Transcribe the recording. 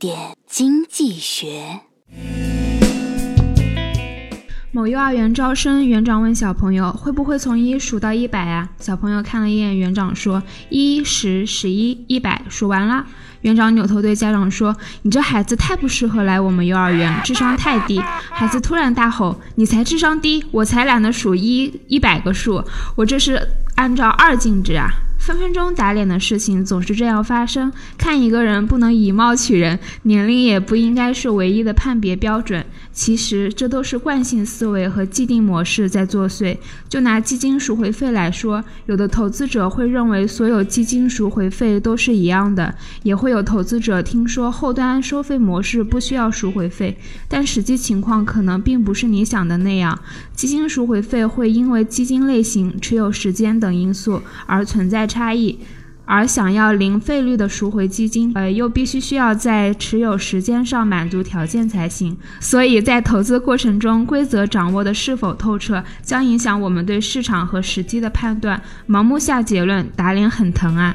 点经济学。某幼儿园招生，园长问小朋友：“会不会从一数到一百啊？”小朋友看了一眼园长，说：“一、十、十一、一百，数完了。”园长扭头对家长说：“你这孩子太不适合来我们幼儿园，智商太低。”孩子突然大吼：“你才智商低，我才懒得数一一百个数，我这是按照二进制啊！”分分钟打脸的事情总是这样发生。看一个人不能以貌取人，年龄也不应该是唯一的判别标准。其实这都是惯性思维和既定模式在作祟。就拿基金赎回费来说，有的投资者会认为所有基金赎回费都是一样的，也会有投资者听说后端收费模式不需要赎回费，但实际情况可能并不是你想的那样。基金赎回费会因为基金类型、持有时间等因素而存在。差异，而想要零费率的赎回基金，呃，又必须需要在持有时间上满足条件才行。所以在投资过程中，规则掌握的是否透彻，将影响我们对市场和时机的判断。盲目下结论，打脸很疼啊！